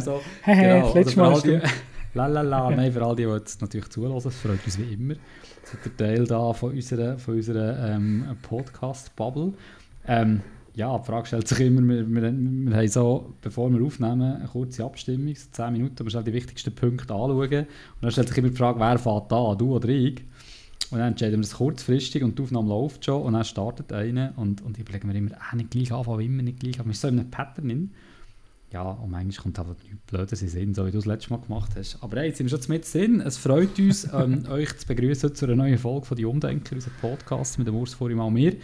so, genau, letztes Mal die, Lalala, nein, für all die, die jetzt natürlich zulassen, es freut uns wie immer. Das ist der Teil da von unserer, von unserer ähm, Podcast-Bubble. Ähm, ja, die Frage stellt sich immer, wir, wir, wir haben so, bevor wir aufnehmen, eine kurze Abstimmung, so 10 Minuten, wir die wichtigsten Punkte anschauen. Und dann stellt sich immer die Frage, wer fährt da, du oder ich? Und dann entscheiden wir es kurzfristig und die Aufnahme läuft schon und dann startet einer und, und ich überlege mir immer, ah, nicht gleich anfangen, immer nicht gleich, aber wir sind so in einem Pattern drin. Ja, und manchmal kommt einfach nichts Blödes in Sinn, so wie du es letztes Mal gemacht hast. Aber hey, jetzt sind wir schon mit Sinn. Es freut uns, ähm, euch zu begrüßen zu einer neuen Folge von «Die Umdenker», unserem Podcast mit dem Urs vor mal mir.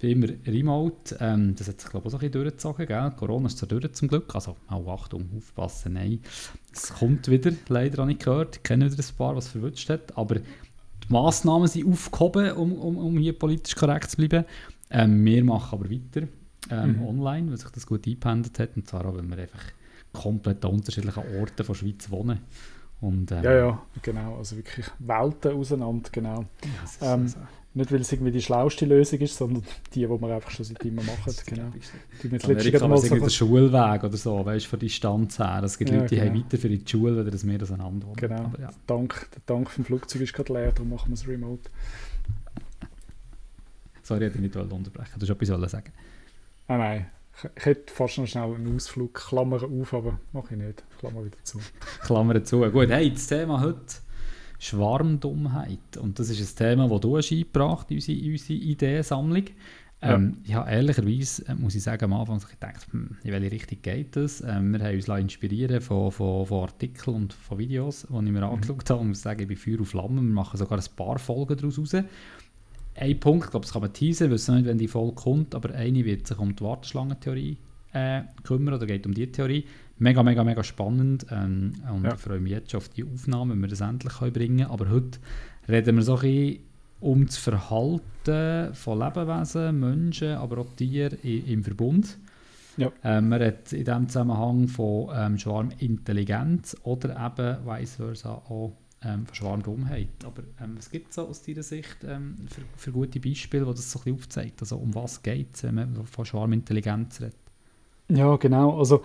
Wie immer remote. Ähm, das hat sich, glaube ich, auch ein bisschen durchgezogen. Gell? Corona ist zwar durch zum Glück. Also, auch Achtung, aufpassen, nein. Es kommt wieder, leider habe ich gehört. Ich kenne wieder ein paar, was verwünscht hat. Aber die Massnahmen sind aufgehoben, um, um, um hier politisch korrekt zu bleiben. Ähm, wir machen aber weiter ähm, mhm. online, weil sich das gut eingependelt hat. Und zwar auch, weil wir einfach komplett an unterschiedlichen Orten der Schweiz wohnen. Und, ähm, ja, ja, genau. Also wirklich Welten auseinander, genau. Ja, ähm, so. Nicht, weil es irgendwie die schlauste Lösung ist, sondern die, die wir einfach schon seit immer machen. Genau. Die jetzt Amerika mal so der Schulweg oder so, weißt du, von Distanz her. Es gibt ja, Leute, die genau. haben weiter für die Schule, oder das mehr auseinander wohnen. Genau. Aber, ja. Dank, der Tank vom Flugzeug ist gerade leer, darum machen wir es remote. Sorry, ich hätte nicht unterbrechen. Du hast etwas sagen. Ah, nein, ich hätte fast noch schnell einen Ausflug, Klammer auf, aber mache ich nicht. Klammer wieder zu. Klammer zu. Gut, hey, das Thema heute Schwarmdummheit. Und das ist ein Thema, das du hast eingebracht in unsere, unsere Ideensammlung. Ja. Ähm, ja, ehrlicherweise äh, muss ich sagen, am Anfang habe ich gedacht, hm, in welche Richtung geht das? Ähm, wir haben uns inspirieren von, von, von Artikeln und von Videos, die ich mir mhm. angeschaut habe. Und muss sagen, ich bin Feuer auf Flammen. Wir machen sogar ein paar Folgen daraus raus ein Punkt, ich glaube, das kann man teasen, wissen nicht, wenn die Folge kommt, aber eine wird sich um die Warteschlangentheorie äh, kümmern oder geht um die Theorie. Mega, mega, mega spannend ähm, und ja. ich freue mich jetzt schon auf die Aufnahme, wenn wir das endlich können bringen. Aber heute reden wir so ein bisschen um das Verhalten von Lebewesen, Menschen, aber auch Tieren im Verbund. Ja. Ähm, man redet in diesem Zusammenhang von ähm, Schwarmintelligenz oder eben vice versa auch ähm, verschwarmte Dummheit. Aber ähm, was gibt es aus deiner Sicht ähm, für, für, gute Beispiele, die das so ein bisschen aufzeigt? Also um was geht es, wenn man von Schwarmintelligenz redet? Ja, genau. Also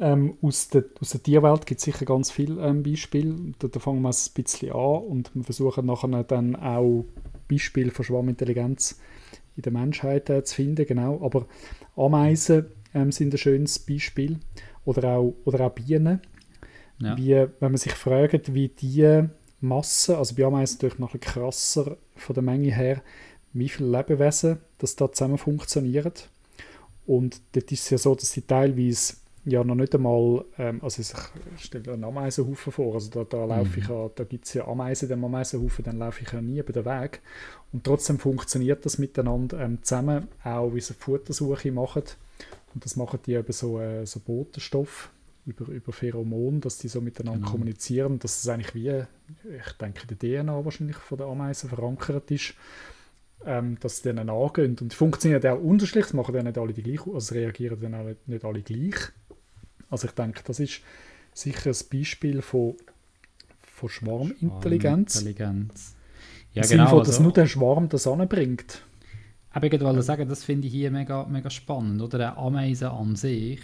ähm, aus, der, aus der Tierwelt gibt es sicher ganz viele ähm, Beispiele. Da, da, fangen wir ein bisschen an und wir versuchen nachher dann auch Beispiele von Schwarmintelligenz in der Menschheit äh, zu finden. Genau. Aber Ameisen ähm, sind ein schönes Beispiel. Oder auch, oder auch Bienen. Ja. Wie, wenn man sich fragt, wie die Masse, also bei Ameisen natürlich noch ein bisschen krasser von der Menge her, wie viele Lebewesen das da zusammen funktionieren. Und dort ist es ja so, dass sie teilweise ja noch nicht einmal, ähm, also ich stelle einen Ameisenhaufen vor, also da, da laufe ich mhm. ja, da gibt es ja Ameisen, dem Ameisenhaufen, dann laufe ich ja nie über den Weg. Und trotzdem funktioniert das miteinander ähm, zusammen, auch wie sie Futtersuche machen. Und das machen die über so, äh, so Botenstoff, über, über Pheromone, dass die so miteinander genau. kommunizieren, dass es eigentlich wie, ich denke, die DNA wahrscheinlich von der Ameisen verankert ist, ähm, dass sie denen angehen. Und die funktionieren auch unterschiedlich, machen dann nicht alle die gleich, also reagieren dann auch nicht, nicht alle gleich. Also ich denke, das ist sicher ein Beispiel von, von Schwarmintelligenz. Schwarmintelligenz. Ja, Im genau. Sinne dass also, nur der Schwarm das anbringt. Aber ich wollte sagen, das finde ich hier mega, mega spannend. Oder eine Ameise an sich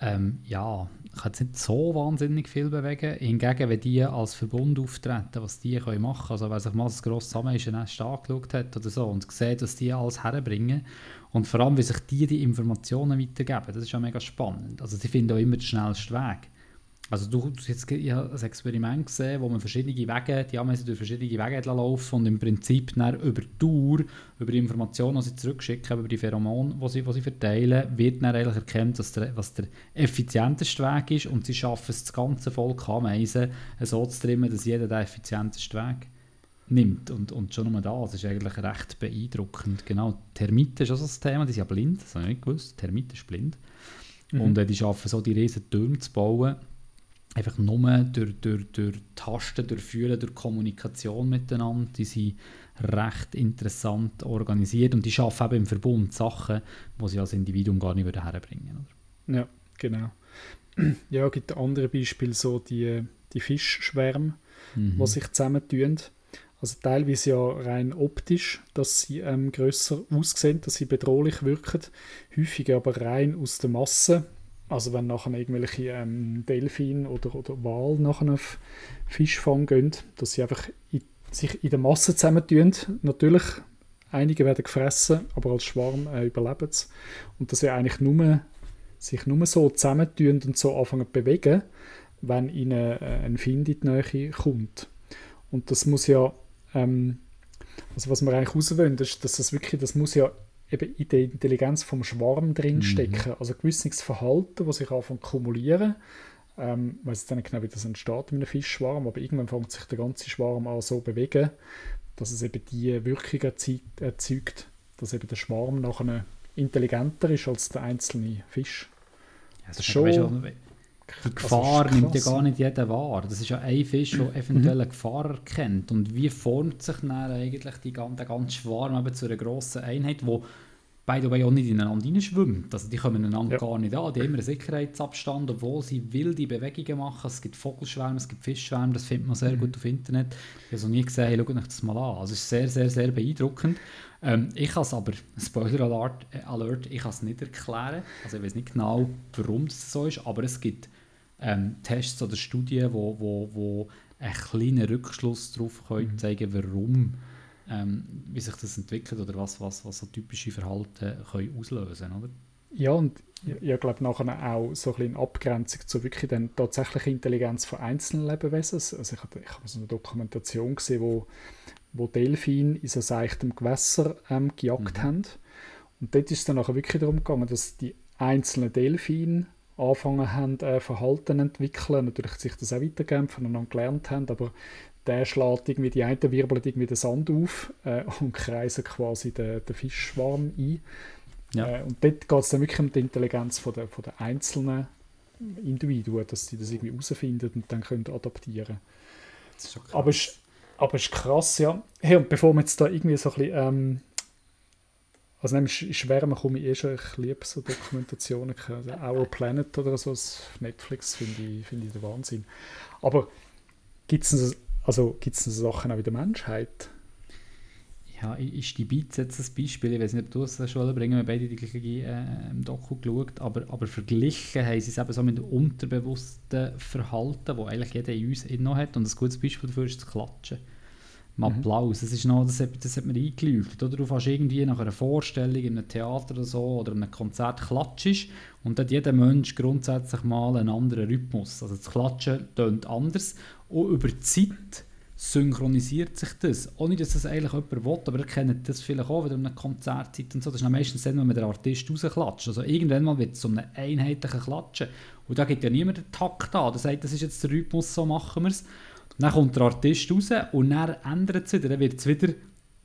ähm, ja, kann jetzt nicht so wahnsinnig viel bewegen. Hingegen, wenn die als Verbund auftreten, was die können machen also wenn sich mal das grosse Nest angeschaut hat oder so und sieht, dass die alles herbringen und vor allem, wie sich die die Informationen weitergeben, das ist ja mega spannend. Also sie finden auch immer den schnellsten Weg. Also du, jetzt, ich habe ein Experiment gesehen, wo man verschiedene Wege, die Ameisen durch verschiedene Wege laufen und im Prinzip dann über die Tour, über die Informationen, die sie zurückschicken, über die Pheromone, die sie, die sie verteilen, wird dann eigentlich erkannt, dass der, was der effizienteste Weg ist und sie schaffen es, das ganze Volk Ameisen so zu trimmen, dass jeder den effizienteste Weg nimmt. Und, und schon nur das ist eigentlich recht beeindruckend. Genau, Termiten ist auch so ein Thema, die sind ja blind, das habe ich nicht gewusst, Termiten ist blind. Mhm. Und äh, die schaffen so, die riesen Türme zu bauen, einfach nur durch, durch, durch Tasten, durch Fühlen, durch Kommunikation miteinander. Die sind recht interessant organisiert und die schaffen eben im Verbund Sachen, die sie als Individuum gar nicht herbringen würden. Ja, genau. Ja, es gibt andere Beispiele, so die, die Fischschwärme, mhm. die sich zusammentun. Also teilweise ja rein optisch, dass sie ähm, grösser aussehen, dass sie bedrohlich wirken. Häufig aber rein aus der Masse Also wenn nachher irgendwelche ähm, Delfin oder, oder Wal nachher auf Fischfang gehen, dass sie einfach in, sich in der Masse zusammentun. Natürlich, einige werden gefressen, aber als Schwarm äh, überleben sie. Und dass sie eigentlich nur, sich nur so zusammentun und so anfangen zu bewegen, wenn ihnen äh, ein Find in die Nähe kommt. Und das muss ja, ähm, also was wir eigentlich rauswollen, ist, dass das wirklich, das muss ja eben in der Intelligenz vom Schwarm drinstecken. Mhm. Also ein gewisses Verhalten, das sich anfängt zu kumulieren. Ähm, ich weiß jetzt nicht genau, wie das entsteht in einem Fischschwarm, aber irgendwann fängt sich der ganze Schwarm an so bewegen, dass es eben die Wirkung erzeugt, dass eben der Schwarm nachher intelligenter ist als der einzelne Fisch. Ja, das ist schon... Die Gefahr also nimmt ja gar nicht jeder wahr. Das ist ja ein Fisch, der eventuell eine Gefahr erkennt. Und wie formt sich dann eigentlich die, der ganze Schwarm eben zu einer grossen Einheit, wo by the way auch nicht ineinander schwimmt. Also die kommen einander ja. gar nicht an. Die haben immer einen Sicherheitsabstand, obwohl sie wilde Bewegungen machen. Es gibt Vogelschwärme, es gibt Fischschwärme, das findet man sehr mhm. gut auf Internet. Ich habe es noch nie gesehen, hey, schaut euch das mal an. Also es ist sehr, sehr, sehr beeindruckend. Ähm, ich kann es aber, Spoiler Alert, äh, Alert ich kann es nicht erklären. Also ich weiß nicht genau, warum das so ist, aber es gibt ähm, Tests oder Studien, wo, wo, wo einen kleinen Rückschluss darauf können mhm. zeigen warum, ähm, wie sich das entwickelt oder was, was, was so typische Verhalten können auslösen oder? Ja, und ich, ich glaube nachher auch so ein bisschen Abgrenzung zu wirklich dann tatsächlichen Intelligenz von einzelnen Lebewesen. Also ich habe, ich habe so eine Dokumentation gesehen, wo, wo Delfine in so seichtem Gewässer ähm, gejagt mhm. haben. Und dort ist es dann nachher wirklich darum gegangen, dass die einzelnen Delfine angefangen haben, äh, Verhalten entwickeln, natürlich sich das auch weitergeben, voneinander gelernt haben, aber der schlägt irgendwie, die einen wirbeln irgendwie den Sand auf äh, und kreisen quasi den, den Fischschwarm ein. Ja. Äh, und dort geht es dann wirklich um die Intelligenz von der, von der einzelnen Individuen, dass sie das irgendwie herausfinden und dann können adaptieren. Aber es, aber es ist krass, ja. Hey, und bevor wir jetzt da irgendwie so ein bisschen ähm, also nämlich Schwärme komme ich eh schon, ich liebe so Dokumentationen, also Our Planet oder so, auf Netflix finde ich, find ich der Wahnsinn. Aber gibt es also gibt's Sachen auch in der Menschheit? Ja, ich die Beats jetzt ein Beispiel, ich weiß nicht, ob du es schon bringen, wir beide die gleiche äh, Doku geschaut, aber, aber verglichen haben sie es eben so mit dem unterbewussten Verhalten, das eigentlich jeder in uns noch hat und ein gutes Beispiel dafür ist das Klatschen im Applaus. Das, ist noch, das, hat, das hat mir eingeleuchtet. Oder? Du fährst irgendwie nach einer Vorstellung in einem Theater oder so oder einem Konzert klatschst und dann hat jeder Mensch grundsätzlich mal einen anderen Rhythmus. Also das Klatschen tönt anders und über die Zeit synchronisiert sich das. Ohne, dass das eigentlich jemand will, aber ihr kennt das vielleicht auch, wenn ihr eine Konzertzeit und so, das ist meistens dann, wenn man den Artist rausklatscht. Also irgendwann mal wird es so einem einheitlichen Klatschen. Und da gibt ja niemand den Takt an, der sagt, das ist jetzt der Rhythmus, so machen wir es. Dann kommt der Artist raus und dann ändert es wieder. Dann wird es wieder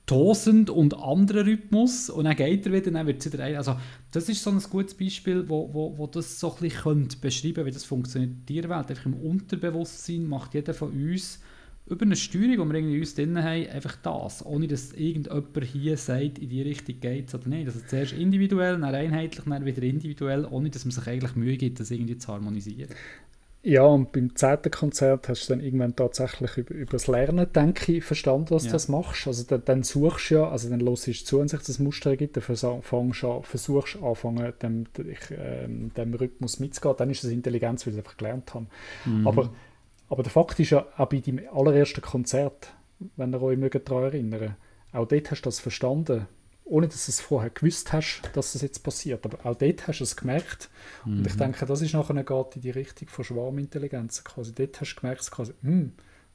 tosend und anderer Rhythmus und dann geht er wieder, dann wird es wieder ein. Also das ist so ein gutes Beispiel, wo, wo, wo das so ein bisschen beschreiben könnte, wie das funktioniert in der Tierwelt. Einfach im Unterbewusstsein macht jeder von uns über eine Steuerung, die wir irgendwie uns drin haben, einfach das, ohne dass irgendjemand hier sagt, in die Richtung geht es oder nicht. Also zuerst individuell, dann einheitlich, dann wieder individuell, ohne dass man sich eigentlich Mühe gibt, das irgendwie zu harmonisieren. Ja, und beim zehnten Konzert hast du dann irgendwann tatsächlich über, über das Lernen, denke ich, verstanden, was ja. du das machst. Also dann, dann suchst du ja, also dann hörst du zu, wenn sich das Muster ergibt, dann an, versuchst anfangen, dem, dem, dem Rhythmus mitzugehen. Dann ist das Intelligenz, weil ich einfach gelernt habe. Mhm. Aber, aber der Fakt ist ja, auch bei deinem allerersten Konzert, wenn ihr euch daran erinnern auch dort hast du das verstanden ohne dass du es vorher gewusst hast, dass das jetzt passiert. Aber auch dort hast du es gemerkt. Mhm. Und ich mhm. denke, das ist nachher geht in die Richtung von Schwarmintelligenz. Quasi dort hast du gemerkt, quasi, hm,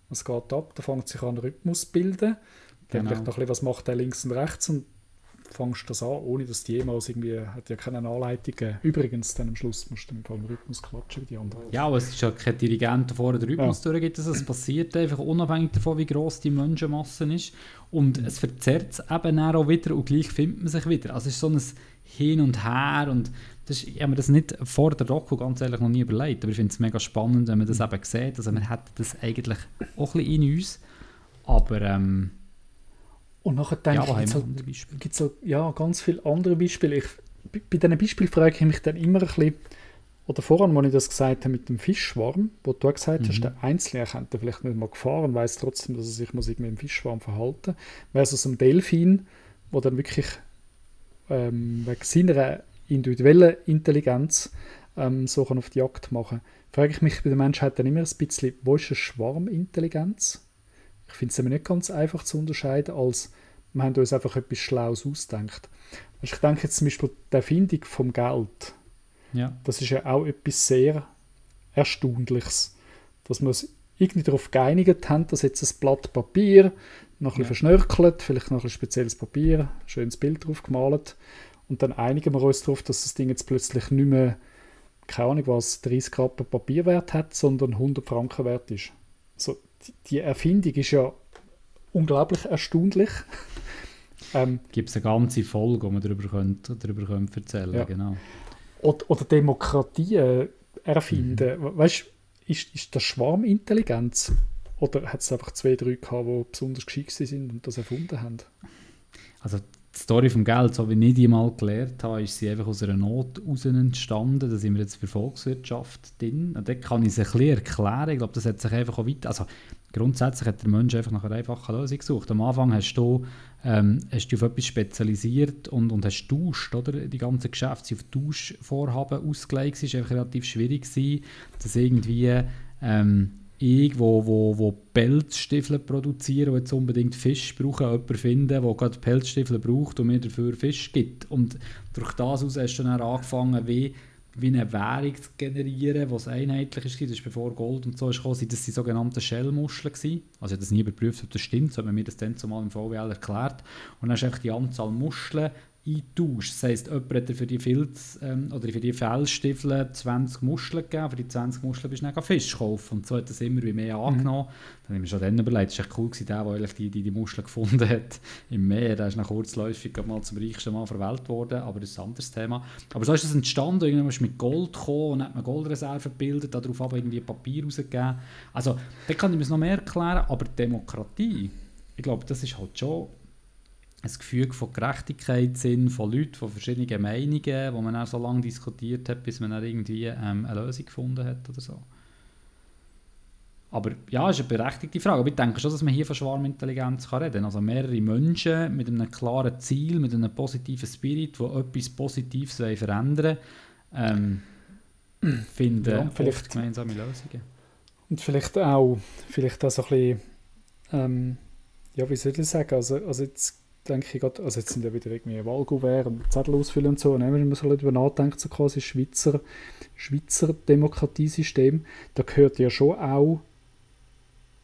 was geht ab? Da fängt sich an, ein Rhythmus zu bilden. Dann genau. vielleicht noch ein bisschen, was macht der links und rechts und fängst das an, ohne dass die jemals irgendwie, hat ja keine Anleitungen. Übrigens, dann am Schluss musst du im Fall Rhythmus klatschen wie die anderen. Ja, aber es ist ja kein Dirigent, der vorher den Rhythmus ja. durchgeht. Also es passiert einfach unabhängig davon, wie gross die Menschenmasse ist. Und es verzerrt es eben auch wieder und gleich findet man sich wieder. Also es ist so ein Hin und Her und das ist, ich habe mir das nicht vor der Doku ganz ehrlich noch nie überlegt, aber ich finde es mega spannend, wenn man das eben sieht. Also man hat das eigentlich auch ein bisschen in uns, aber ähm, und nachher denke ja, ich, gibt es halt, halt, ja, ganz viele andere Beispiele. Ich, bei diesen Beispielen frage ich mich dann immer ein bisschen, oder voran, als ich das gesagt habe mit dem Fischschwarm, wo du gesagt mhm. hast, der Einzelne könnte vielleicht nicht mal gefahren, weiß trotzdem, dass er sich muss irgendwie im Fischschwarm verhalten versus ein Delfin, wo dann wirklich ähm, wegen seiner individuellen Intelligenz ähm, so auf die Jagd machen frage ich mich bei der Menschheit dann immer ein bisschen, wo ist eine Schwarmintelligenz? Ich finde es nicht ganz einfach zu unterscheiden, als wir haben uns einfach etwas Schlaues ausgedacht. Also ich denke jetzt zum Beispiel die Erfindung vom Geld. Ja. Das ist ja auch etwas sehr Erstaunliches, dass wir uns irgendwie darauf geeinigt haben, dass jetzt ein Blatt Papier noch ein ja. verschnörkelt, vielleicht noch ein spezielles Papier, ein schönes Bild drauf gemalt und dann einigen wir uns darauf, dass das Ding jetzt plötzlich nicht mehr, keine Ahnung was, 30 Rappen Papierwert hat, sondern 100 Franken wert ist. Also die Erfindung ist ja unglaublich erstaunlich. ähm, Gibt es eine ganze Folge, wo man darüber, könnt, darüber könnt erzählen ja. genau. Oder, oder Demokratie äh, erfinden. Mhm. Weißt ist, ist das Schwarmintelligenz? Oder hat es einfach zwei, drei gehabt, die besonders geschickt sind und das erfunden haben? Also die Story vom Geld, so wie ich die mal gelernt habe, ist sie einfach aus einer Not heraus entstanden. Da sind wir jetzt für Volkswirtschaft drin. Und dort kann ich es ein bisschen erklären. Ich glaube, das hat sich einfach auch weiter... Also grundsätzlich hat der Mensch einfach nach einer einfachen Lösung gesucht. Am Anfang hast du, ähm, hast du auf etwas spezialisiert und, und hast tauscht, oder? Die ganzen Geschäfte auf Tauschvorhaben ausgelegt. Es war einfach relativ schwierig, dass irgendwie... Ähm, ich, wo, wo, wo Pelzstiefel produzieren, die jetzt unbedingt Fisch brauchen, jemanden finden, der gerade Pelzstiefel braucht und mir dafür Fisch gibt. Und durch das aus hast du dann angefangen, wie, wie eine Währung zu generieren, die einheitlich ist. Das ist bevor Gold und so ist gekommen, das die sogenannten Shellmuscheln. Also ich habe das nie überprüft, ob das stimmt, so hat man mir das dann zumal im VWL erklärt. Und dann hast du einfach die Anzahl Muscheln eintauscht. Das heisst, jemand hat für die Filz ähm, oder für die Fellstiefel 20 Muscheln gegeben, für die 20 Muscheln bist du dann Fisch kaufen. Und so hat das immer wie mehr angenommen. Mhm. Dann habe ich mir schon dann überlegt, es war echt cool, gewesen, der, der die, die, die Muscheln gefunden hat im Meer, der ist dann kurzläufig mal zum reichsten Mann der Welt geworden, aber das ist ein anderes Thema. Aber so ist das entstanden, irgendwann ist mit Gold gekommen und hat man Goldreserven gebildet, darauf aber irgendwie Papier rausgegeben. Also, da kann ich mir noch mehr erklären, aber Demokratie, ich glaube, das ist halt schon ein Gefühl von Gerechtigkeit sind, von Leuten, von verschiedenen Meinungen, wo man dann so lange diskutiert hat, bis man dann irgendwie ähm, eine Lösung gefunden hat oder so. Aber ja, ist eine berechtigte Frage. Aber ich denke schon, dass man hier von Schwarmintelligenz kann reden kann. Also mehrere Menschen mit einem klaren Ziel, mit einem positiven Spirit, die etwas Positives verändern ähm, finden ja, vielleicht gemeinsame Lösungen. Und vielleicht auch, vielleicht auch so ein bisschen, ähm, ja, wie soll ich sagen, also, also jetzt denke ich gerade, also jetzt sind ja wieder irgendwie Wahlgouvert und Zettel ausfüllen und so, und wenn man so darüber nachdenkt, so quasi Schweizer, Schweizer Demokratiesystem, da gehört ja schon auch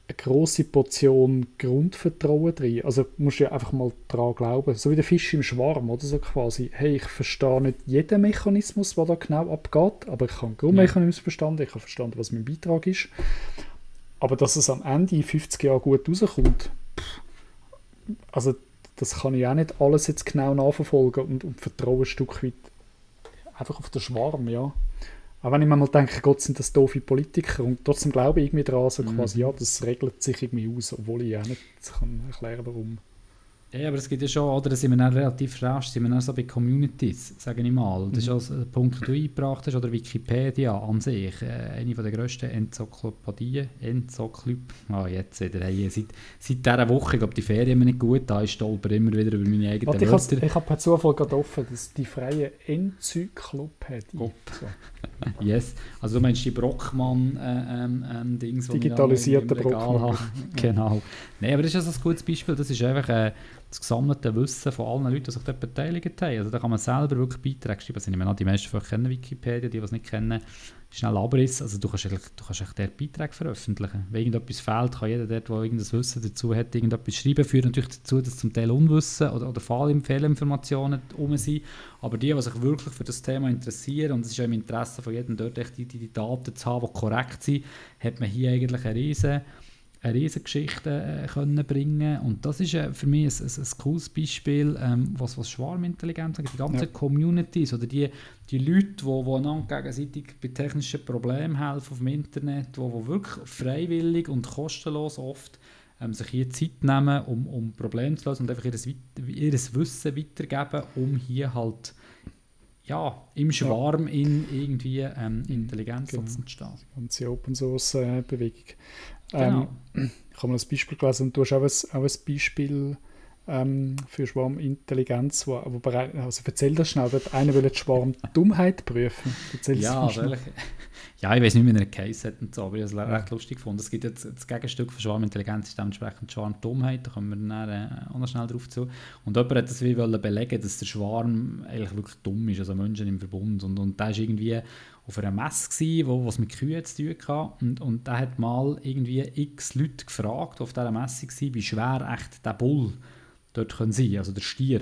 eine große Portion Grundvertrauen drin. Also musst du ja einfach mal daran glauben. So wie der Fisch im Schwarm, oder so quasi. Hey, ich verstehe nicht jeden Mechanismus, der da genau abgeht, aber ich habe den Grundmechanismus verstanden, ich habe verstanden, was mein Beitrag ist. Aber dass es am Ende in 50 Jahren gut rauskommt, also das kann ich auch nicht alles jetzt genau nachverfolgen und, und vertraue ein Stück weit einfach auf den Schwarm, ja. Auch wenn ich mir mal denke, Gott, sind das doofe Politiker und trotzdem glaube ich irgendwie daran, so mhm. quasi, ja, das regelt sich irgendwie aus, obwohl ich auch nicht kann erklären warum. Ja, aber es gibt ja schon, oder da sind wir dann relativ rasch, sind wir dann so bei Communities, sage ich mal. Das mhm. ist auch ein Punkt, den du eingebracht hast, oder Wikipedia an sich, äh, eine der grössten Enzyklopädien, Enzyklopädien, ah, jetzt wieder, hey, seit, seit dieser Woche, ich glaube, die Ferien mir nicht gut, da ich stolper immer wieder über meine eigenen Warte, Wörter. Ich habe per Zufall gerade offen, das die freie Enzyklopädie. So. yes, also du meinst die Brockmann-Dings, äh, ähm, Digitalisierte Brockmann. genau. Nein, aber das ist also ein gutes Beispiel, das ist einfach... Äh, das gesammelte Wissen von allen Leuten, die sich dort beteiligt haben. Also da kann man selber wirklich Beiträge schreiben. Also ich meine, die meisten vielleicht kennen Wikipedia, die, die es nicht kennen, schnell Abriss. Also du kannst, du kannst dort Beiträge veröffentlichen. Wenn irgendetwas fehlt, kann jeder dort, der irgendein Wissen dazu hat, irgendetwas schreiben. Führt natürlich dazu, dass zum Teil Unwissen oder, oder Fehlinformationen um sind. Aber die, die sich wirklich für das Thema interessieren, und es ist ja im Interesse von jedem dort echt die, die Daten zu haben, die korrekt sind, hat man hier eigentlich eine riesen eine Riesengeschichte äh, können bringen und das ist äh, für mich ein, ein, ein cooles Beispiel, ähm, was, was Schwarmintelligenz angeht, die ganzen ja. Communities oder die, die Leute, die, einander gegenseitig bei technischen Problemen helfen auf dem Internet, die, die wirklich freiwillig und kostenlos oft ähm, sich hier Zeit nehmen, um, um Probleme zu lösen und einfach ihr, ihr Wissen weitergeben, um hier halt ja, im Schwarm ja. in irgendwie ähm, Intelligenz genau. zu entstehen. Die ganze Open Source äh, Bewegung. Genau. Ähm, ich habe mal ein Beispiel gelesen und du hast auch ein, auch ein Beispiel ähm, für Schwarmintelligenz, wo, wo also erzähl das schnell, dort einer will die Schwarmdummheit prüfen. Erzähl ja, ja, ich weiß nicht, wie er Case hat und so, aber ich habe es recht lustig gefunden. Es gibt jetzt das Gegenstück von Schwarmintelligenz ist dementsprechend Schwarmdummheit, da kommen wir dann äh, auch noch schnell drauf zu. Und jemand hat das wie belegen, dass der Schwarm eigentlich wirklich dumm ist, also Menschen im Verbund. Und, und der ist irgendwie auf einer Messe gewesen, wo was mit Kühen zu tun hatte. Und, und der hat mal irgendwie x Leute gefragt, die auf dieser Messe waren, wie schwer echt der Bull dort können sein also der Stier.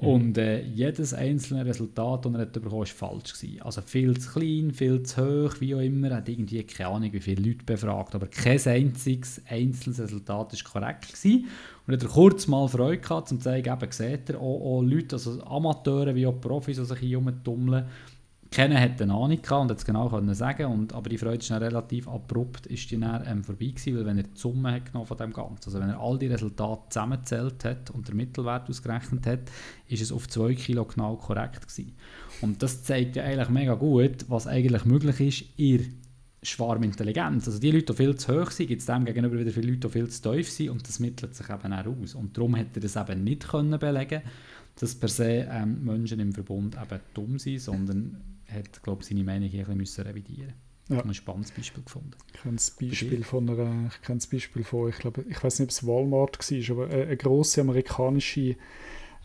Mhm. Und äh, jedes einzelne Resultat, das er hat bekommen war falsch. Gewesen. Also viel zu klein, viel zu hoch, wie auch immer. Er hat irgendwie keine Ahnung, wie viele Leute befragt. Aber kein einziges einzelnes Resultat war korrekt. Gewesen. Und hat er kurz mal Freude gehabt, um zu zeigen, eben, sieht er, auch, auch Leute, also Amateure wie auch Profis, die sich hier rumtummeln, keiner hat eine Ahnung und hat es genau können sagen und aber die Freude ist dann relativ abrupt ist die dann, ähm, vorbei gewesen, weil wenn er die Summe hat genommen von dem Ganzen, also wenn er all die Resultate zusammengezählt hat und den Mittelwert ausgerechnet hat, ist es auf 2 Kilo genau korrekt gewesen. Und das zeigt ja eigentlich mega gut, was eigentlich möglich ist in Schwarmintelligenz. Also die Leute, die viel zu hoch sind, gibt es dem gegenüber wieder viele Leute, die viel zu tief sind und das mittelt sich eben auch aus. Und darum hätte er das eben nicht können belegen dass per se ähm, Menschen im Verbund eben dumm sind, sondern hat, glaube seine Meinung hier ein bisschen revidieren ja. Ich habe ein spannendes Beispiel gefunden. Ich kenne das Beispiel von einer, ich kenne das Beispiel von, ich glaube, ich weiß nicht, ob es Walmart war, aber eine, eine grosse amerikanische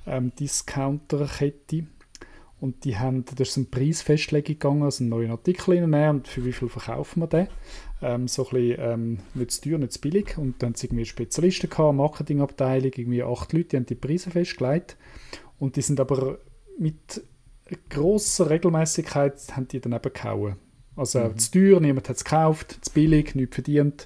ähm, Discounter-Kette. Und die haben, da ist ein Preisfestlegung gegangen, also einen neuen Artikel reinnehmen und für wie viel verkaufen wir den. Ähm, so ein bisschen ähm, nicht zu teuer, nicht zu billig. Und dann haben sie irgendwie Spezialisten gehabt, Marketingabteilung, irgendwie acht Leute, die haben die Preise festgelegt. Und die sind aber mit grosser Regelmäßigkeit haben die dann eben gehauen. Also mhm. zu teuer, niemand hat es gekauft, zu billig, nichts verdient,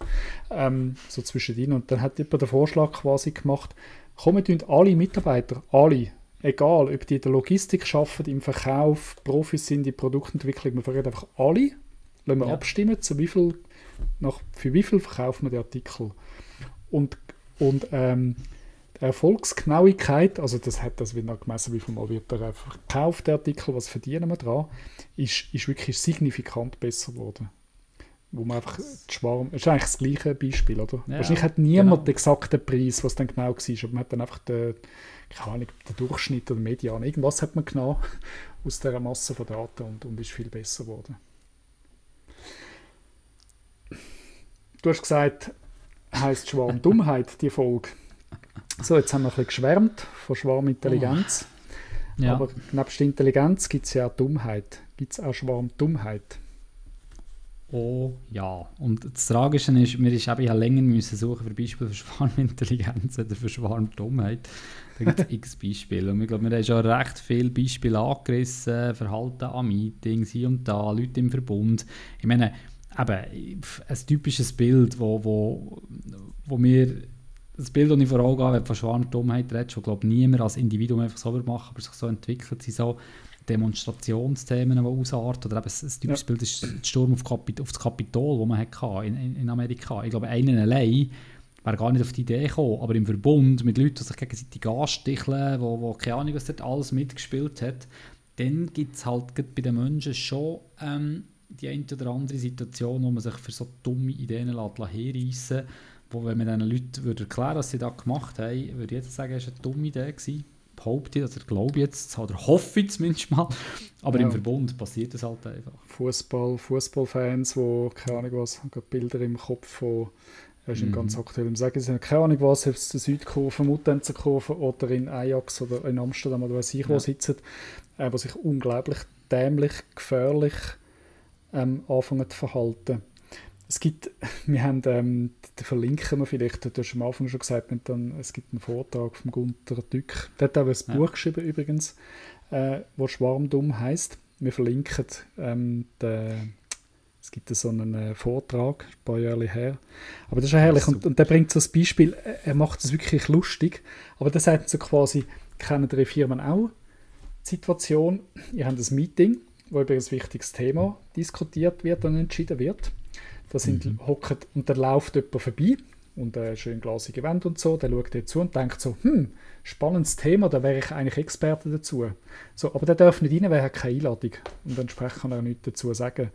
ähm, so zwischendrin. Und dann hat jemand den Vorschlag quasi gemacht, kommen alle Mitarbeiter, alle, egal ob die in der Logistik arbeiten, im Verkauf, Profis sind, in der Produktentwicklung, wir fragen einfach alle, lassen wir ja. abstimmen, zu wie viel, nach, für wie viel verkaufen wir den Artikel. Und, und ähm, Erfolgsgenauigkeit, also das hat das wieder gemessen, wie viel Mal wird er verkauft, der Artikel, was verdienen wir dran, ist, ist wirklich signifikant besser geworden. Wo man einfach Schwarm, das ist eigentlich das gleiche Beispiel, oder? Ja, Wahrscheinlich hat niemand genau. den exakten Preis, was dann genau war, aber man hat dann einfach den, keine Ahnung, den Durchschnitt oder Median, irgendwas hat man genommen aus dieser Masse von Daten und, und ist viel besser geworden. Du hast gesagt, heißt Schwarmdummheit, die Folge. So, jetzt haben wir ein bisschen geschwärmt von Schwarmintelligenz. Oh. Ja. Aber nebst Intelligenz gibt es ja auch Dummheit. Gibt es auch Schwarmdummheit? Oh ja. Und das Tragische ist, wir haben ja länger müssen suchen für Beispiele für Schwarmintelligenz oder für Schwarmdummheit. Da gibt es x Beispiele. Und ich glaube, wir haben schon recht viele Beispiele angerissen. Verhalten an Meetings, hier und da, Leute im Verbund. Ich meine, eben, ein typisches Bild, wo, wo, wo wir das Bild, das ich vor Augen habe, wenn du von Schwarmdummheit redest, wo glaube niemand als Individuum einfach so machen, aber sich so entwickelt, sind so Demonstrationsthemen, die ausarten. Oder eben ein typisches ja. Bild ist der Sturm auf, Kapit auf das Kapitol, das man hatte in, in, in Amerika. Ich glaube, einen allein wäre gar nicht auf die Idee gekommen, aber im Verbund mit Leuten, die sich gegenseitig ansticheln, wo, wo keine Ahnung, was dort alles mitgespielt hat, dann gibt es halt bei den Menschen schon ähm, die eine oder andere Situation, wo man sich für so dumme Ideen herreissen lässt wo, wenn man diesen Leuten würde erklären was sie da gemacht haben, würde jeder sagen, es war eine dumme Idee. Gewesen. Behaupte ich, oder glaube jetzt, oder hoffe ich zumindest mal. Aber ja. im Verbund passiert das halt einfach. Fußball, Fußballfans, die, keine Ahnung was, Bilder im Kopf von er ist mhm. ganz aktuell im Sagen, sie haben keine Ahnung was, ob es in Südkurve, Mutenzenkurve oder in Ajax oder in Amsterdam oder weiß ich wo ja. sitzen, äh, sich unglaublich dämlich, gefährlich ähm, anfangen zu verhalten. Es gibt, wir haben, ähm, den verlinken wir vielleicht, du hast am Anfang schon gesagt, dann, es gibt einen Vortrag von Gunter Dück. Der hat auch ein ja. Buch geschrieben übrigens, äh, wo Schwarmdumm heißt. Wir verlinken ähm, den, es gibt so einen äh, Vortrag, ein paar Jahre her. Aber das ist ja herrlich. Und, und der bringt so ein Beispiel, er macht es wirklich lustig, aber der sagt so quasi, kennen drei Firmen auch die Situation, ihr habt ein Meeting, wo über ein wichtiges Thema diskutiert wird und entschieden wird. Da sind mhm. hockt und da läuft jemand vorbei und äh, schön glasige Wand und so, der schaut dir zu und denkt so, hm, spannendes Thema, da wäre ich eigentlich Experte dazu. So, aber der darf nicht rein, weil er hat keine Einladung und entsprechend kann er nichts dazu sagen.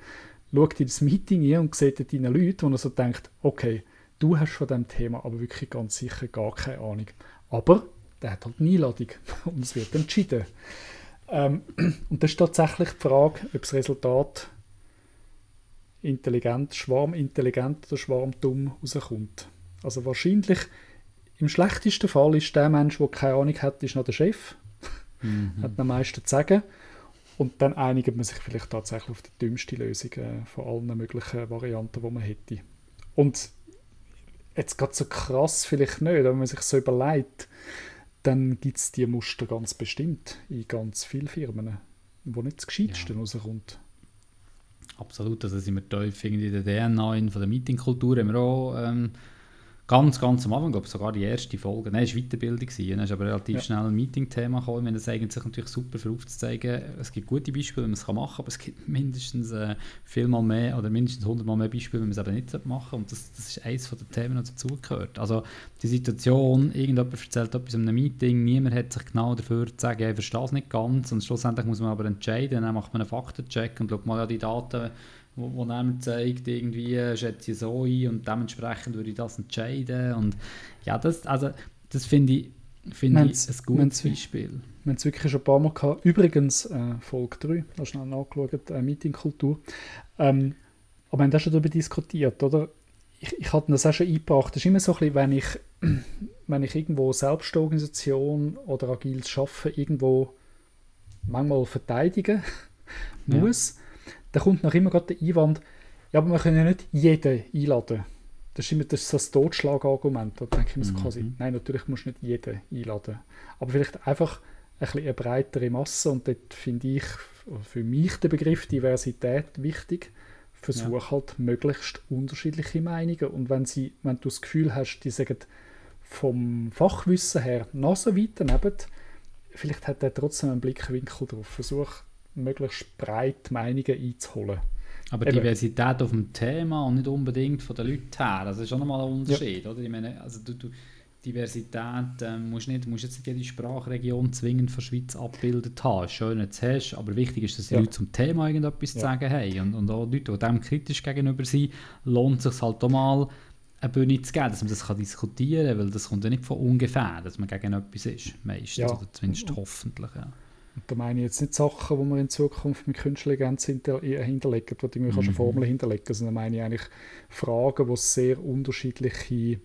Schaut in das Meeting ein und sieht deine Leute, wo er so denkt, okay, du hast von diesem Thema aber wirklich ganz sicher gar keine Ahnung. Aber der hat halt eine Einladung und es wird entschieden. Ähm, und das ist tatsächlich die Frage, ob das Resultat intelligent, schwarmintelligent oder schwarmdumm rauskommt. Also wahrscheinlich im schlechtesten Fall ist der Mensch, der keine Ahnung hat, ist noch der Chef, mhm. hat am meisten zu sagen. Und dann einigt man sich vielleicht tatsächlich auf die dümmste Lösung äh, von allen möglichen Varianten, die man hätte. Und jetzt gerade so krass vielleicht nicht, wenn man sich so überlegt, dann gibt es die Muster ganz bestimmt in ganz vielen Firmen, wo nicht das Gescheiteste ja. rauskommt. Absolut, also sind wir tief in der DNA in, von der Meetingkultur, haben wir auch ähm, Ganz, ganz am Anfang, glaube sogar die erste Folge. Nein, es war Weiterbildung. Dann ist aber relativ ja. schnell ein Meeting-Thema gekommen. Wenn das eigentlich natürlich super für aufzuzeigen. Es gibt gute Beispiele, wie man es machen kann, aber es gibt mindestens äh, vielmal mehr oder mindestens hundertmal mehr Beispiele, wie man es eben nicht machen sollte. Und das, das ist eines der Themen, das dazugehört. Also die Situation, irgendjemand erzählt etwas in einem Meeting, niemand hat sich genau dafür zu sagen, ich verstehe es nicht ganz. Und schlussendlich muss man aber entscheiden. Dann macht man einen Faktencheck und schaut mal ja die Daten wo, wo einem zeigt, irgendwie äh, schätze ich so ein und dementsprechend würde ich das entscheiden. Und ja, das, also, das finde ich, find ich ein gutes Beispiel. Wir haben es wirklich schon ein paar Mal gehabt. Übrigens, äh, Folge 3, da schnell nachgeschaut, äh, Meetingkultur. Ähm, aber wir haben das schon darüber diskutiert, oder? Ich, ich hatte das auch schon eingebracht. Das ist immer so ein bisschen, wenn ich, wenn ich irgendwo Selbstorganisation oder agiles Arbeiten irgendwo manchmal verteidigen muss, ja da kommt noch immer gerade der Einwand, ja, aber wir können ja nicht jeden einladen. Das ist immer das, das Totschlagargument. Da denke ich mir so mhm. quasi, nein, natürlich musst du nicht jeden einladen. Aber vielleicht einfach ein bisschen eine breitere Masse und dort finde ich für mich den Begriff Diversität wichtig. Versuch ja. halt möglichst unterschiedliche Meinungen und wenn, sie, wenn du das Gefühl hast, die sagen vom Fachwissen her noch so weit daneben, vielleicht hat er trotzdem einen Blickwinkel drauf. Versuch möglichst breit Meinungen einzuholen. Aber Eben. Diversität auf dem Thema und nicht unbedingt von den Leuten her, das ist schon nochmal ein Unterschied, ja. oder? Ich meine, also du, du Diversität äh, musst, nicht, musst jetzt nicht jede Sprachregion zwingend von der Schweiz abgebildet haben. Schön, du hast, aber wichtig ist, dass die ja. Leute zum Thema irgendetwas ja. zu sagen haben. Und, und auch Leute, die dem kritisch gegenüber sind, lohnt es sich halt auch mal, eine Bühne zu geben, dass man das kann diskutieren kann, weil das kommt ja nicht von ungefähr, dass man gegen etwas ist, meistens, ja. oder zumindest hoffentlich. Ja. Und da meine ich jetzt nicht Sachen, die wir in Zukunft mit künstlicher Intelligenz hinter, hinterlegen, wo du irgendwie mhm. Formeln hinterlegen kannst, sondern meine ich eigentlich Fragen, wo es sehr unterschiedliche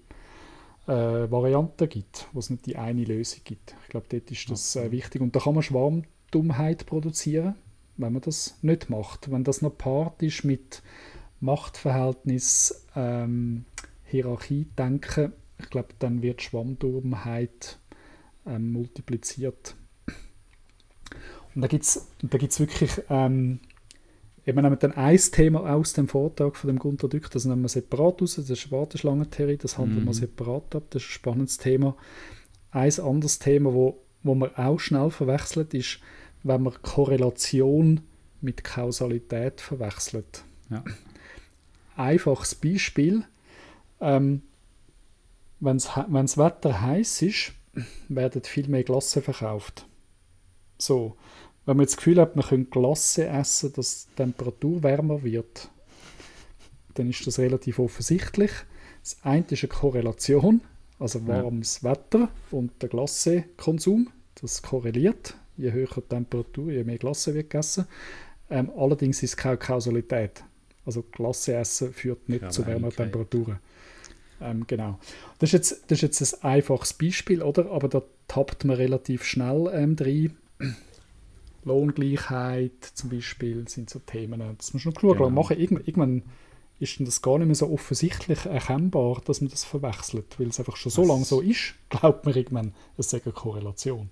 äh, Varianten gibt, wo es nicht die eine Lösung gibt. Ich glaube, dort ist das äh, wichtig. Und da kann man Schwarmdummheit produzieren, wenn man das nicht macht. Wenn das noch Part ist mit Machtverhältnis, ähm, Hierarchie denken, ich glaube, dann wird Schwarmdummheit ähm, multipliziert und da gibt es da gibt's wirklich, ähm, eben nehmen dann ein Thema aus dem Vortrag von dem Gunter Dück, das nehmen wir separat aus, das ist Warteschlangentheorie, das handeln mhm. wir separat ab, das ist ein spannendes Thema. Ein anderes Thema, wo, wo man auch schnell verwechselt, ist, wenn man Korrelation mit Kausalität verwechselt. Ja. Einfaches Beispiel, ähm, wenn das Wetter heiß ist, werden viel mehr Glasse verkauft. So, wenn man jetzt das Gefühl hat, man könnte Glasse essen, dass die Temperatur wärmer wird, dann ist das relativ offensichtlich. Das eine ist eine Korrelation, also warmes ja. Wetter und der Glassekonsum. Das korreliert. Je höher die Temperatur, je mehr Glasse wird gegessen. Ähm, allerdings ist es keine Kausalität. Also Glasse essen führt nicht ja, zu wärmeren. Temperaturen. Ähm, genau. Das ist, jetzt, das ist jetzt ein einfaches Beispiel, oder? Aber da tappt man relativ schnell ähm, rein. Lohngleichheit zum Beispiel sind so Themen. Das muss man schon genau. machen. Irgendwann, irgendwann ist das gar nicht mehr so offensichtlich erkennbar, dass man das verwechselt, weil es einfach schon so lange so ist, glaubt man irgendwann, es sei eine Korrelation.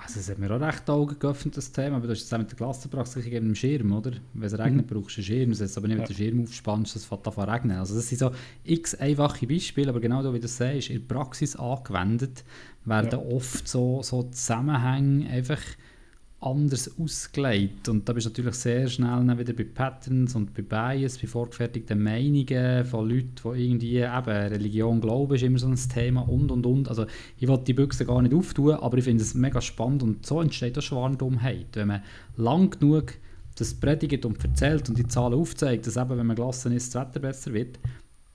Also es hat mir auch recht Augen geöffnet, das Thema, aber du hast es auch mit der Klassenpraxis gegen den Schirm, oder? Wenn es regnet, mhm. brauchst du einen Schirm, das aber nicht, wenn ja. du den Schirm aufspannst, das fängt an regnen. Also das sind so x einfache Beispiele, aber genau wie du sagst, in der Praxis angewendet, werden ja. oft so, so Zusammenhänge einfach anders ausgelegt. Und da bist du natürlich sehr schnell wieder bei Patterns und bei Bias, bei vorgefertigten Meinungen von Leuten, die irgendwie eben Religion, Glauben ist immer so ein Thema und und und. Also ich wollte die Büchse gar nicht auftun, aber ich finde es mega spannend und so entsteht auch Schwarmdummheit. Wenn man lang genug das predigt und erzählt und die Zahlen aufzeigt, dass eben, wenn man gelassen ist, das Wetter besser wird,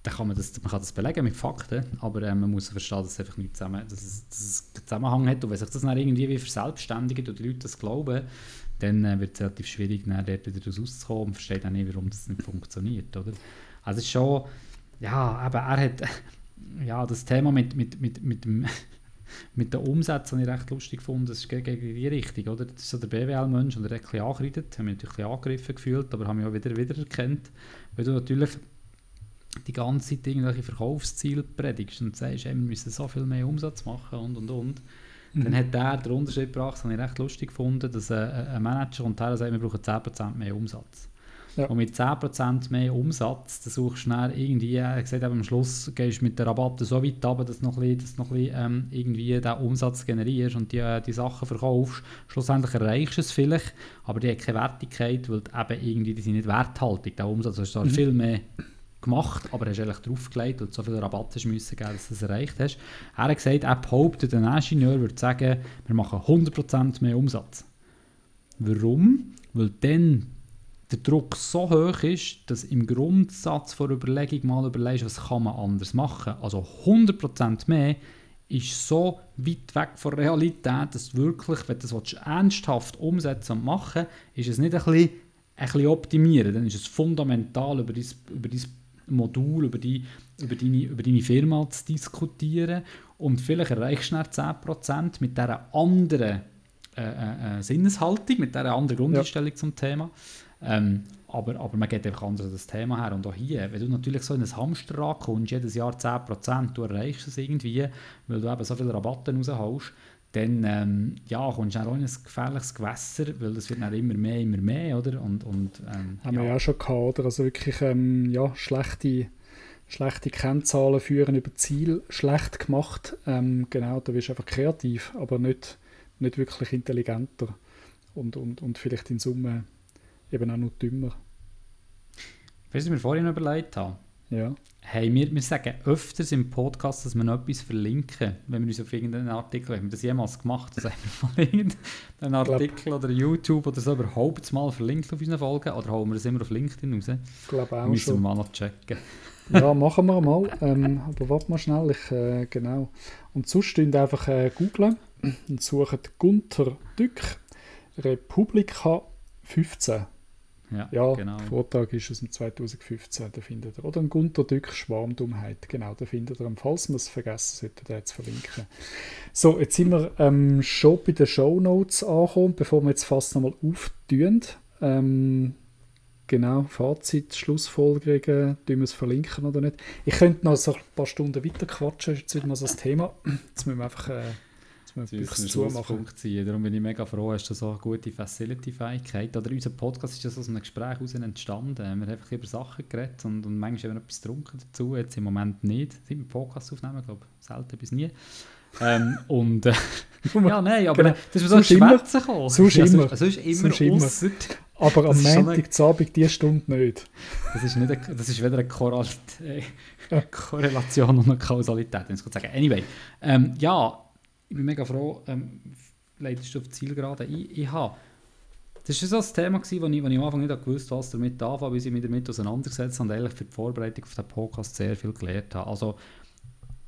dann kann man das, man kann das belegen mit Fakten, aber äh, man muss verstehen, dass es einfach nicht zusammen, dass es, dass es einen Zusammenhang hat und wenn sich das dann irgendwie wie verselbstständigt und die Leute das glauben, dann äh, wird es relativ schwierig, dann dort wieder rauszukommen und versteht auch nicht, warum das nicht funktioniert, oder? Also schon, ja, aber er hat, ja, das Thema mit, mit, mit, mit dem mit den Umsätzen habe ich recht lustig gefunden, das ist gegen die Richtung, oder? Das ist so der BWL-Mensch und er hat ein bisschen angeredet, habe mich natürlich ein angegriffen gefühlt, aber habe mich auch wieder, wieder erkannt, weil du natürlich die ganze Zeit irgendwelche Verkaufsziele predigst und sagst, ey, wir müssen so viel mehr Umsatz machen und und und. Mhm. Dann hat der den Unterschied gebracht, das habe ich recht lustig gefunden, dass ein Manager und der sagt, wir brauchen 10% mehr Umsatz. Ja. Und mit 10% mehr Umsatz, dann suchst du schnell irgendwie, er gesagt, am Schluss gehst du mit der Rabatte so weit runter, dass du noch ein bisschen, noch ein bisschen ähm, irgendwie den Umsatz generierst und die, die Sachen verkaufst. Schlussendlich erreichst du es vielleicht, aber die haben keine Wertigkeit, weil eben irgendwie, die sind nicht werthaltig, der Umsatz. ist also, mhm. viel mehr gemacht, aber hast eigentlich draufgelegt und so viel Rabatt hast müssen geben, dass du es erreicht hast. Er hat gesagt, er behauptet, ein Ingenieur würde sagen, wir machen 100% mehr Umsatz. Warum? Weil dann der Druck so hoch ist, dass im Grundsatz vor Überlegung mal überlegst, was kann man anders machen. Also 100% mehr ist so weit weg von der Realität, dass du wirklich, wenn du das ernsthaft umsetzen und machen ist es nicht ein bisschen, ein bisschen optimieren, dann ist es fundamental über dein, über dein Modul, über, die, über, deine, über deine Firma zu diskutieren und vielleicht erreichst du dann 10% mit dieser anderen äh, äh, äh, Sinneshaltung, mit dieser anderen Grundeinstellung ja. zum Thema. Ähm, aber, aber man geht einfach anders an das Thema her. Und auch hier, wenn du natürlich so in ein Hamsterrad kommst, jedes Jahr 10%, du erreichst es irgendwie, weil du eben so viele Rabatte rausholst, dann ähm, ja, kommst du auch in ein gefährliches Gewässer, weil das wird dann immer mehr, immer mehr, oder? Und, und, ähm, Haben ja. wir ja auch schon gehabt, oder? Also wirklich ähm, ja, schlechte, schlechte Kennzahlen führen über Ziel, schlecht gemacht. Ähm, genau, da wirst du einfach kreativ, aber nicht, nicht wirklich intelligenter und, und, und vielleicht in Summe eben auch noch dümmer. Weißt du, was ich mir vorhin überlegt habe? Ja. Hey, wir, wir sagen öfters im Podcast, dass wir noch etwas verlinken, wenn wir uns auf irgendeinen Artikel, haben wir das jemals gemacht, dass wir irgendeinen Artikel oder YouTube oder so überhaupt mal verlinkt auf unseren Folgen oder holen wir das immer auf LinkedIn raus? Ich glaube auch Müssen schon. wir mal noch checken. ja, machen wir mal. Ähm, aber warte mal schnell, ich, äh, genau. Und sonst könnt einfach äh, googlen und suchen Gunther Dück, Republika 15. Ja, ja genau. der Vortrag ist aus dem 2015, da findet ihr. Oder ein Gunter Dück Schwarmdummheit, genau, da findet ihr. Falls wir es vergessen sollten, den zu verlinken. So, jetzt sind wir ähm, schon bei den Show Notes angekommen, bevor wir jetzt fast nochmal auftun. Ähm, genau, Fazit, Schlussfolgerungen, tun wir es verlinken oder nicht. Ich könnte noch so ein paar Stunden weiter quatschen, jetzt wieder mal so das Thema. Jetzt müssen wir einfach... Äh, das müssen wir Schlusspunkt ziehen. Darum bin ich mega froh, hast du so eine gute Facility-Fähigkeit. Oder unser Podcast ist ja aus einem Gespräch heraus entstanden. Wir haben einfach über Sachen geredet und, und manchmal haben wir etwas getrunken dazu. Jetzt im Moment nicht. Seit wir Podcast aufnehmen, glaube ich, selten bis nie. ähm, und äh, ja, nein, aber genau. das ist so ein Schwätzen gekommen. Sonst ja, immer. Sonst immer, sonst immer. Aber am Montagabend diese Stunde nicht. Das ist, nicht eine, das ist weder eine Korrelation noch eine Kausalität, wenn ich sagen. Anyway, ähm, ja, ich bin mega froh, ähm, leitest du auf die Zielgerade ein. Ich habe, das war so ein Thema, gewesen, wo, ich, wo ich am Anfang nicht gewusst was damit anfangen, bis ich mich damit auseinandergesetzt habe und eigentlich für die Vorbereitung auf den Podcast sehr viel gelernt habe. Also,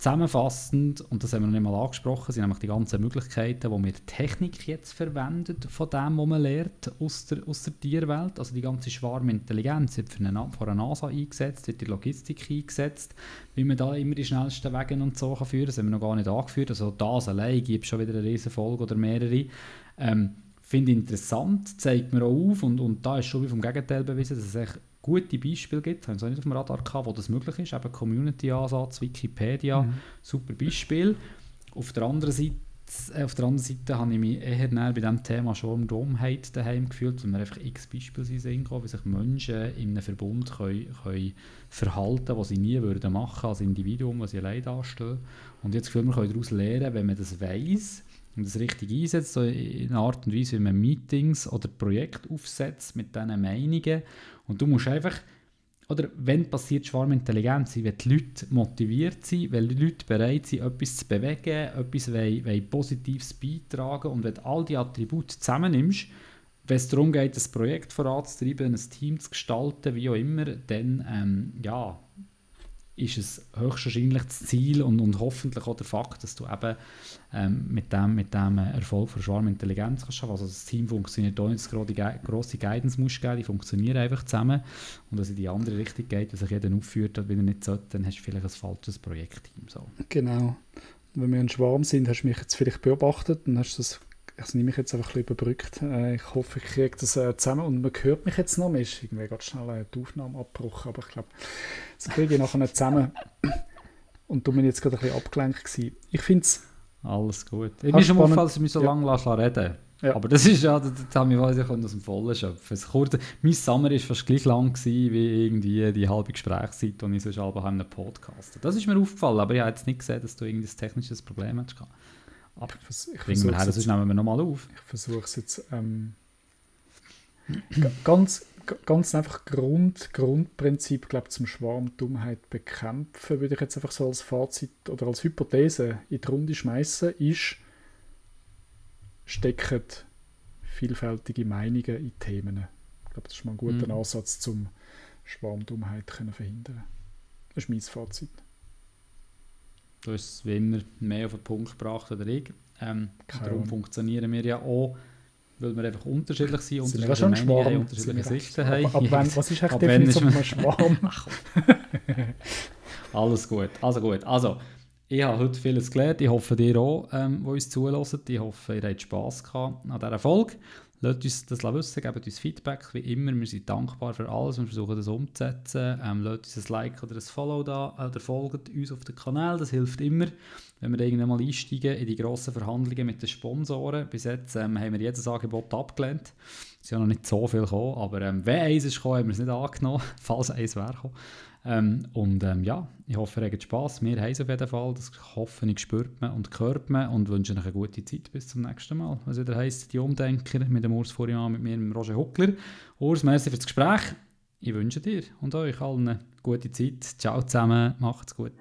Zusammenfassend, und das haben wir noch nicht mal angesprochen, sind nämlich die ganzen Möglichkeiten, wo wir Technik jetzt verwendet von dem, was man lernt aus der, aus der Tierwelt. Also die ganze Schwarmintelligenz wird von der NASA eingesetzt, wird die Logistik eingesetzt, wie man da immer die schnellsten Wege und so kann führen kann. Das haben wir noch gar nicht angeführt. Also das allein gibt schon wieder eine riesen Folge oder mehrere. Ähm, Finde ich interessant, zeigt mir auch auf und, und da ist schon wie vom Gegenteil bewiesen, dass es echt gute Beispiele gibt, haben auch nicht auf dem Radar gehabt, wo das möglich ist, eben Community-Ansatz, Wikipedia, mhm. super Beispiel. Auf der anderen Seite äh, auf der anderen Seite habe ich mich eher näher bei diesem Thema schon um Dummheit daheim gefühlt, weil wir einfach x Beispiele sind, wie sich Menschen in einem Verbund können, können verhalten was sie nie würden machen als Individuum, was sie allein dastehen. Und jetzt fühlen wir können daraus lernen, wenn man das weiß und das richtig einsetzt, so in einer Art und Weise, wie man Meetings oder Projekte aufsetzt mit diesen Meinungen und du musst einfach, oder wenn passiert Schwarmintelligenz, wenn die Leute motiviert sind, weil die Leute bereit sind, etwas zu bewegen, etwas wollen, wollen Positives beitragen. Und wenn du all die Attribute zusammennimmst, wenn es darum geht, das Projekt voranzutreiben, ein Team zu gestalten, wie auch immer, dann ähm, ja, ist es höchstwahrscheinlich das Ziel und, und hoffentlich auch der Fakt, dass du eben ähm, mit, dem, mit dem Erfolg von Schwarmintelligenz kannst schaffen. Also das Team funktioniert nicht, dass es grosse Guidance muss geben, die funktionieren einfach zusammen. Und dass in die andere Richtung geht, wenn sich jeder aufführt, wenn er nicht sollte, dann hast du vielleicht ein falsches Projektteam. So. Genau. Wenn wir ein Schwarm sind, hast du mich jetzt vielleicht beobachtet und hast das das nehme ich jetzt einfach ein bisschen überbrückt. Äh, ich hoffe, ich kriege das äh, zusammen und man hört mich jetzt noch. Mir ist irgendwie ganz schnell äh, die Aufnahme abgebrochen, aber ich glaube, das kriege ich nachher nicht zusammen. Und du bin jetzt gerade ein bisschen abgelenkt gewesen. Ich finde es... Alles gut. Ich bin schon aufgefallen, dass ich mich so ja. lange reden ja. Aber das ist ja, das, das haben wir ich aus dem Vollen schöpfen. Kurze, mein Sommer war fast gleich lang gewesen, wie irgendwie die halbe Gesprächszeit, die ich sonst halb einem Podcast Das ist mir aufgefallen, aber ich habe jetzt nicht gesehen, dass du irgendwie ein technisches Problem hast. Aber ich, vers ich bringen wir her, sonst nehmen wir nochmal auf. Ich versuche es jetzt ähm, ganz, ganz einfach Grund, Grundprinzip, glaube zum Schwarm Dummheit bekämpfen, würde ich jetzt einfach so als Fazit oder als Hypothese in die Runde schmeißen, ist, stecken vielfältige Meinungen in Themen. Ich glaube, das ist mal ein guter mhm. Ansatz, zum Schwarmdummheit zu verhindern. Das ist mein Fazit. Du hast es wie immer mehr auf den Punkt gebracht oder ich. Ähm, darum funktionieren wir ja auch, weil wir einfach unterschiedlich sind, sind unterschiedliche Meinungen haben, unterschiedliche Sichten haben. Ab, ab wenn, was ist eigentlich die Definition von Schwarm? Alles gut, also gut. Also, ich habe heute vieles gelernt. Ich hoffe, ihr auch, ähm, die uns zulassen. Ich hoffe, ihr habt Spass gehabt an dieser Folge. Lasst uns das wissen, gebt uns Feedback, wie immer. Wir sind dankbar für alles und versuchen das umzusetzen. Ähm, lasst uns ein Like oder ein Follow da oder folgt uns auf den Kanal, das hilft immer. Wenn wir irgendwann mal einsteigen in die grossen Verhandlungen mit den Sponsoren. Bis jetzt ähm, haben wir jedes Angebot abgelehnt. Es ist ja noch nicht so viel gekommen, aber ähm, wenn eins ist gekommen, haben wir es nicht angenommen, falls eins wäre gekommen. Ähm, und ähm, ja, ich hoffe, ihr habt Spass. Wir haben es auf jeden Fall. Das hoffe ich, spürt man und hört man und wünsche euch eine gute Zeit. Bis zum nächsten Mal. Was wieder heisst, die Umdenker mit dem Urs Furian, mit mir, mit Roger Huckler. Urs, merci für das Gespräch. Ich wünsche dir und euch allen eine gute Zeit. Ciao zusammen, macht's gut.